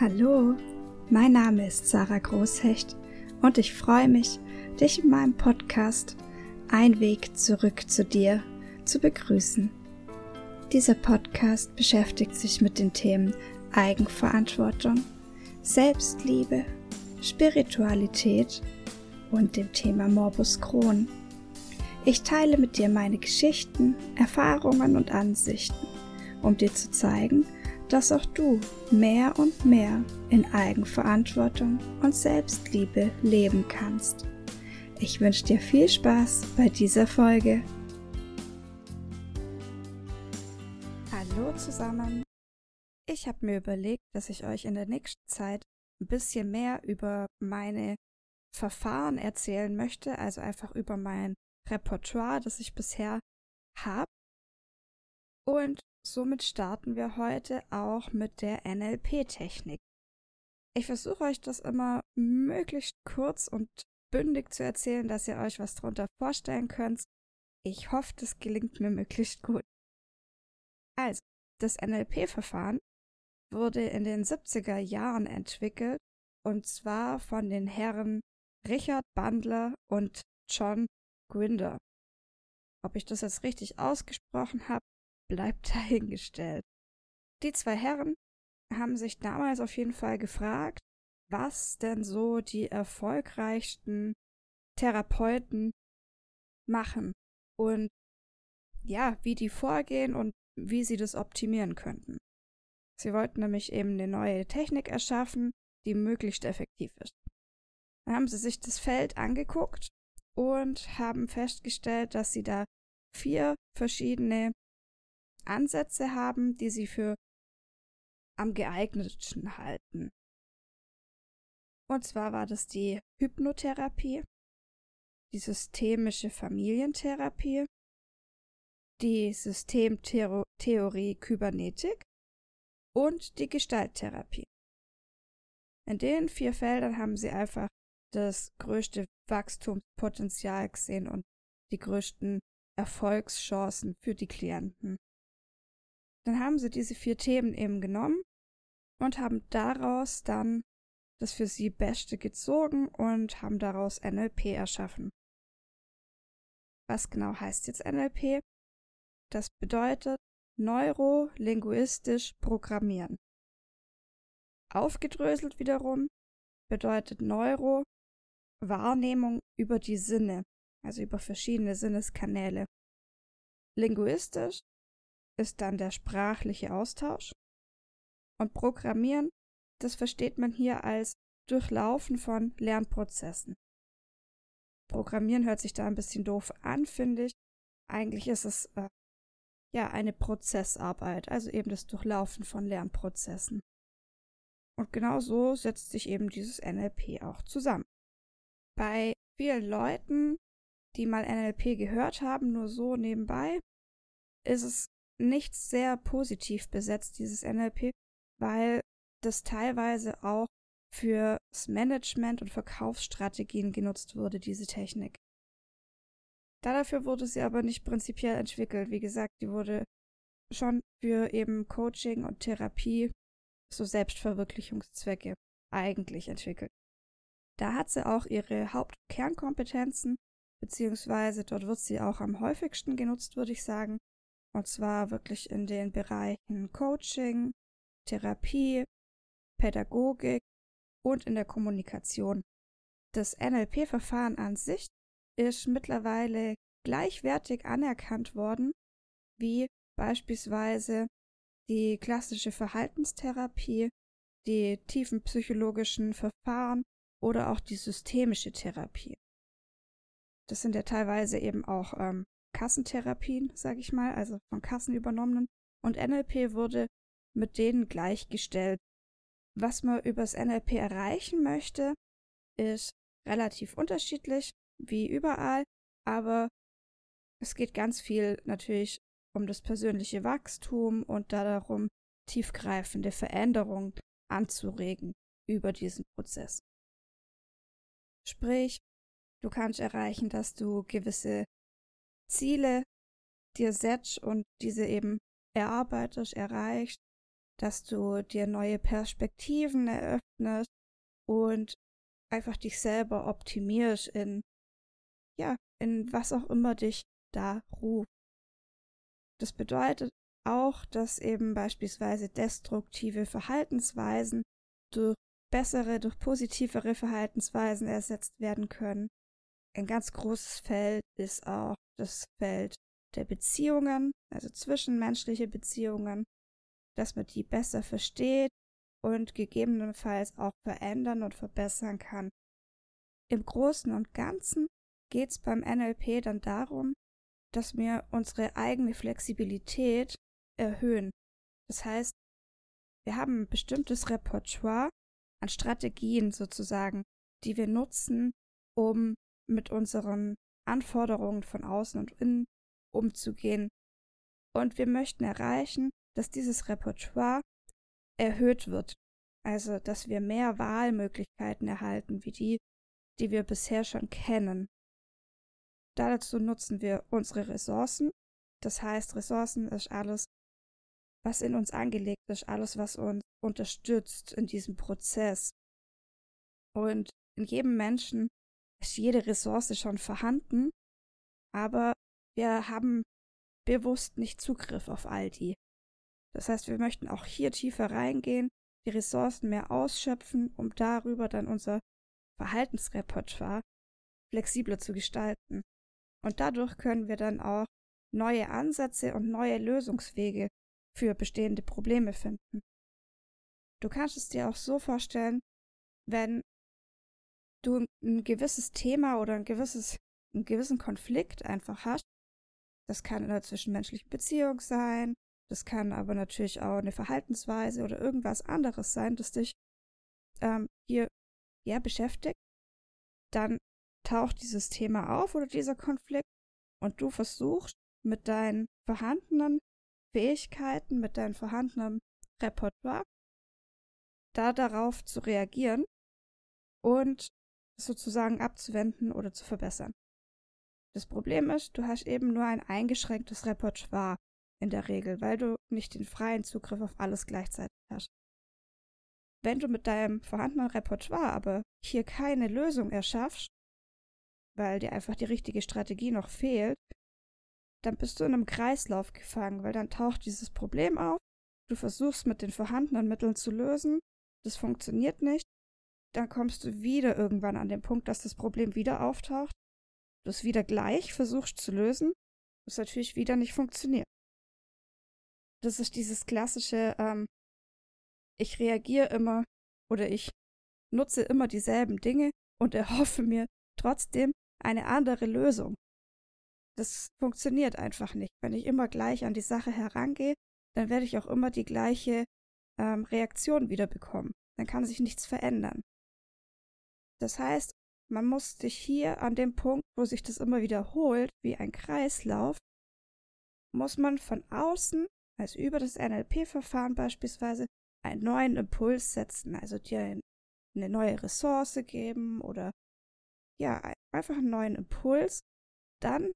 Hallo, mein Name ist Sarah Großhecht und ich freue mich, dich in meinem Podcast Ein Weg zurück zu dir zu begrüßen. Dieser Podcast beschäftigt sich mit den Themen Eigenverantwortung, Selbstliebe, Spiritualität und dem Thema Morbus Crohn. Ich teile mit dir meine Geschichten, Erfahrungen und Ansichten, um dir zu zeigen, dass auch du mehr und mehr in Eigenverantwortung und Selbstliebe leben kannst. Ich wünsche dir viel Spaß bei dieser Folge. Hallo zusammen. Ich habe mir überlegt, dass ich euch in der nächsten Zeit ein bisschen mehr über meine Verfahren erzählen möchte, also einfach über mein Repertoire, das ich bisher habe. Und Somit starten wir heute auch mit der NLP-Technik. Ich versuche euch das immer möglichst kurz und bündig zu erzählen, dass ihr euch was darunter vorstellen könnt. Ich hoffe, das gelingt mir möglichst gut. Also, das NLP-Verfahren wurde in den 70er Jahren entwickelt und zwar von den Herren Richard Bandler und John Grinder. Ob ich das jetzt richtig ausgesprochen habe, bleibt dahingestellt. Die zwei Herren haben sich damals auf jeden Fall gefragt, was denn so die erfolgreichsten Therapeuten machen und ja, wie die vorgehen und wie sie das optimieren könnten. Sie wollten nämlich eben eine neue Technik erschaffen, die möglichst effektiv ist. Dann haben sie sich das Feld angeguckt und haben festgestellt, dass sie da vier verschiedene Ansätze haben, die sie für am geeignetsten halten. Und zwar war das die Hypnotherapie, die systemische Familientherapie, die Systemtheorie Kybernetik und die Gestalttherapie. In den vier Feldern haben sie einfach das größte Wachstumspotenzial gesehen und die größten Erfolgschancen für die Klienten. Dann haben sie diese vier Themen eben genommen und haben daraus dann das für sie Beste gezogen und haben daraus NLP erschaffen. Was genau heißt jetzt NLP? Das bedeutet neurolinguistisch programmieren. Aufgedröselt wiederum bedeutet Neuro Wahrnehmung über die Sinne, also über verschiedene Sinneskanäle. Linguistisch ist dann der sprachliche Austausch. Und Programmieren, das versteht man hier als Durchlaufen von Lernprozessen. Programmieren hört sich da ein bisschen doof an, finde ich. Eigentlich ist es äh, ja eine Prozessarbeit, also eben das Durchlaufen von Lernprozessen. Und genau so setzt sich eben dieses NLP auch zusammen. Bei vielen Leuten, die mal NLP gehört haben, nur so nebenbei, ist es nicht sehr positiv besetzt, dieses NLP, weil das teilweise auch fürs Management und Verkaufsstrategien genutzt wurde, diese Technik. Dafür wurde sie aber nicht prinzipiell entwickelt. Wie gesagt, die wurde schon für eben Coaching und Therapie, so Selbstverwirklichungszwecke eigentlich entwickelt. Da hat sie auch ihre Hauptkernkompetenzen, beziehungsweise dort wird sie auch am häufigsten genutzt, würde ich sagen. Und zwar wirklich in den Bereichen Coaching, Therapie, Pädagogik und in der Kommunikation. Das NLP-Verfahren an sich ist mittlerweile gleichwertig anerkannt worden wie beispielsweise die klassische Verhaltenstherapie, die tiefenpsychologischen Verfahren oder auch die systemische Therapie. Das sind ja teilweise eben auch ähm, Kassentherapien, sage ich mal, also von Kassen übernommenen. Und NLP wurde mit denen gleichgestellt. Was man übers NLP erreichen möchte, ist relativ unterschiedlich, wie überall, aber es geht ganz viel natürlich um das persönliche Wachstum und da darum, tiefgreifende Veränderungen anzuregen über diesen Prozess. Sprich, du kannst erreichen, dass du gewisse Ziele dir setzt und diese eben erarbeitest, erreicht dass du dir neue Perspektiven eröffnest und einfach dich selber optimierst in, ja, in was auch immer dich da ruft. Das bedeutet auch, dass eben beispielsweise destruktive Verhaltensweisen durch bessere, durch positivere Verhaltensweisen ersetzt werden können. Ein ganz großes Feld ist auch das Feld der Beziehungen, also zwischenmenschliche Beziehungen, dass man die besser versteht und gegebenenfalls auch verändern und verbessern kann. Im Großen und Ganzen geht es beim NLP dann darum, dass wir unsere eigene Flexibilität erhöhen. Das heißt, wir haben ein bestimmtes Repertoire an Strategien sozusagen, die wir nutzen, um mit unseren Anforderungen von außen und innen umzugehen. Und wir möchten erreichen, dass dieses Repertoire erhöht wird. Also, dass wir mehr Wahlmöglichkeiten erhalten, wie die, die wir bisher schon kennen. Dazu nutzen wir unsere Ressourcen. Das heißt, Ressourcen ist alles, was in uns angelegt ist, alles, was uns unterstützt in diesem Prozess. Und in jedem Menschen ist jede Ressource schon vorhanden, aber wir haben bewusst nicht Zugriff auf all die. Das heißt, wir möchten auch hier tiefer reingehen, die Ressourcen mehr ausschöpfen, um darüber dann unser Verhaltensrepertoire flexibler zu gestalten. Und dadurch können wir dann auch neue Ansätze und neue Lösungswege für bestehende Probleme finden. Du kannst es dir auch so vorstellen, wenn du ein gewisses Thema oder ein gewisses, einen gewissen Konflikt einfach hast, das kann in einer zwischenmenschlichen Beziehung sein, das kann aber natürlich auch eine Verhaltensweise oder irgendwas anderes sein, das dich ähm, hier ja beschäftigt. Dann taucht dieses Thema auf oder dieser Konflikt und du versuchst mit deinen vorhandenen Fähigkeiten, mit deinem vorhandenen Repertoire da darauf zu reagieren und sozusagen abzuwenden oder zu verbessern. Das Problem ist, du hast eben nur ein eingeschränktes Repertoire in der Regel, weil du nicht den freien Zugriff auf alles gleichzeitig hast. Wenn du mit deinem vorhandenen Repertoire aber hier keine Lösung erschaffst, weil dir einfach die richtige Strategie noch fehlt, dann bist du in einem Kreislauf gefangen, weil dann taucht dieses Problem auf, du versuchst mit den vorhandenen Mitteln zu lösen, das funktioniert nicht, dann kommst du wieder irgendwann an den Punkt, dass das Problem wieder auftaucht, du es wieder gleich versuchst zu lösen, das natürlich wieder nicht funktioniert. Das ist dieses klassische, ähm, ich reagiere immer oder ich nutze immer dieselben Dinge und erhoffe mir trotzdem eine andere Lösung. Das funktioniert einfach nicht. Wenn ich immer gleich an die Sache herangehe, dann werde ich auch immer die gleiche ähm, Reaktion wieder bekommen. Dann kann sich nichts verändern. Das heißt, man muss sich hier an dem Punkt, wo sich das immer wiederholt, wie ein Kreislauf, muss man von außen, also über das NLP-Verfahren beispielsweise, einen neuen Impuls setzen, also dir eine neue Ressource geben oder ja, einfach einen neuen Impuls. Dann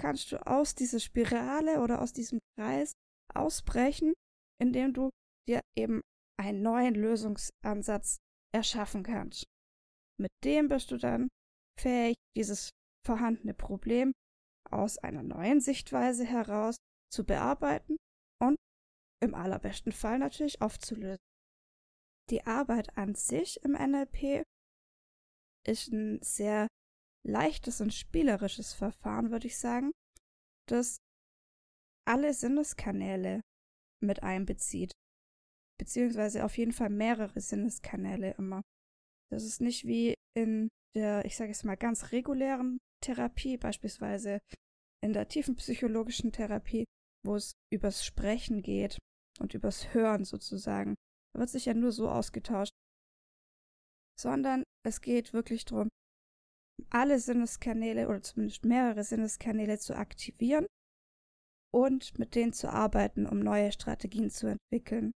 kannst du aus dieser Spirale oder aus diesem Kreis ausbrechen, indem du dir eben einen neuen Lösungsansatz erschaffen kannst. Mit dem bist du dann fähig, dieses vorhandene Problem aus einer neuen Sichtweise heraus zu bearbeiten und im allerbesten Fall natürlich aufzulösen. Die Arbeit an sich im NLP ist ein sehr leichtes und spielerisches Verfahren, würde ich sagen, das alle Sinneskanäle mit einbezieht. Beziehungsweise auf jeden Fall mehrere Sinneskanäle immer. Das ist nicht wie in der, ich sage es mal, ganz regulären Therapie, beispielsweise in der tiefen psychologischen Therapie, wo es übers Sprechen geht und übers Hören sozusagen. Da wird sich ja nur so ausgetauscht. Sondern es geht wirklich darum, alle Sinneskanäle oder zumindest mehrere Sinneskanäle zu aktivieren und mit denen zu arbeiten, um neue Strategien zu entwickeln.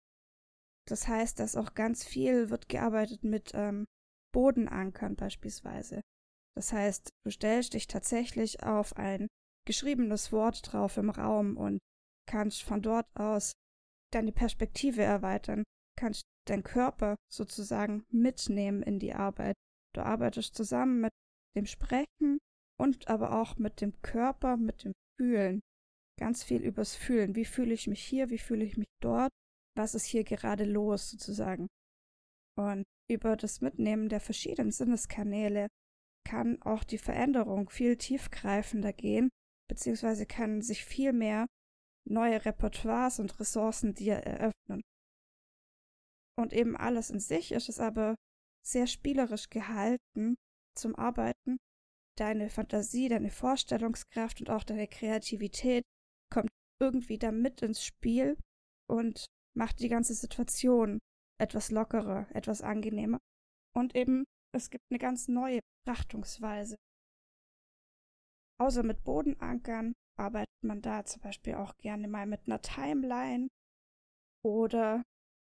Das heißt, dass auch ganz viel wird gearbeitet mit ähm, Bodenankern beispielsweise. Das heißt, du stellst dich tatsächlich auf ein geschriebenes Wort drauf im Raum und kannst von dort aus deine Perspektive erweitern, kannst deinen Körper sozusagen mitnehmen in die Arbeit. Du arbeitest zusammen mit dem Sprechen und aber auch mit dem Körper, mit dem Fühlen. Ganz viel übers Fühlen. Wie fühle ich mich hier? Wie fühle ich mich dort? Was ist hier gerade los sozusagen? Und über das Mitnehmen der verschiedenen Sinneskanäle kann auch die Veränderung viel tiefgreifender gehen, beziehungsweise kann sich viel mehr neue Repertoires und Ressourcen dir eröffnen. Und eben alles in sich ist es aber sehr spielerisch gehalten zum Arbeiten. Deine Fantasie, deine Vorstellungskraft und auch deine Kreativität kommt irgendwie da mit ins Spiel und macht die ganze Situation etwas lockerer, etwas angenehmer. Und eben, es gibt eine ganz neue Betrachtungsweise. Außer mit Bodenankern arbeitet man da zum Beispiel auch gerne mal mit einer Timeline oder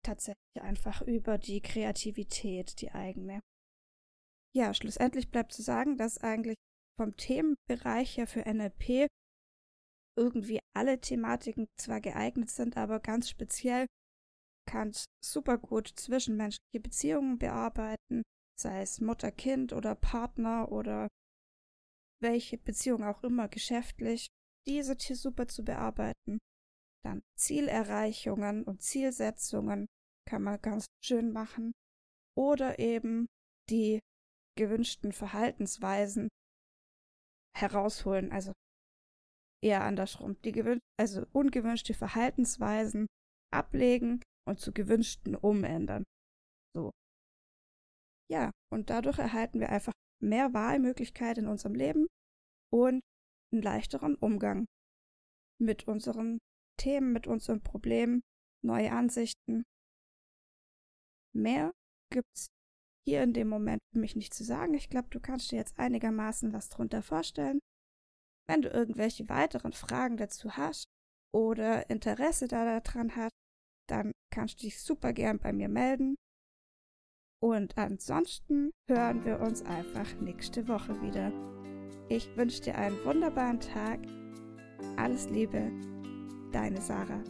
tatsächlich einfach über die Kreativität, die eigene. Ja, schlussendlich bleibt zu sagen, dass eigentlich vom Themenbereich her für NLP irgendwie alle Thematiken zwar geeignet sind, aber ganz speziell kann super gut zwischenmenschliche Beziehungen bearbeiten, sei es Mutter-Kind oder Partner oder welche Beziehung auch immer geschäftlich, diese hier super zu bearbeiten. Dann Zielerreichungen und Zielsetzungen kann man ganz schön machen. Oder eben die gewünschten Verhaltensweisen herausholen, also eher andersrum, die gewün also ungewünschte Verhaltensweisen ablegen und zu gewünschten umändern. So. Ja, und dadurch erhalten wir einfach mehr Wahlmöglichkeiten in unserem Leben und einen leichteren Umgang mit unseren Themen, mit unseren Problemen, neue Ansichten. Mehr gibt's hier in dem Moment für mich nicht zu sagen. Ich glaube, du kannst dir jetzt einigermaßen was drunter vorstellen. Wenn du irgendwelche weiteren Fragen dazu hast oder Interesse daran hast, dann kannst du dich super gern bei mir melden. Und ansonsten hören wir uns einfach nächste Woche wieder. Ich wünsche dir einen wunderbaren Tag. Alles Liebe, deine Sarah.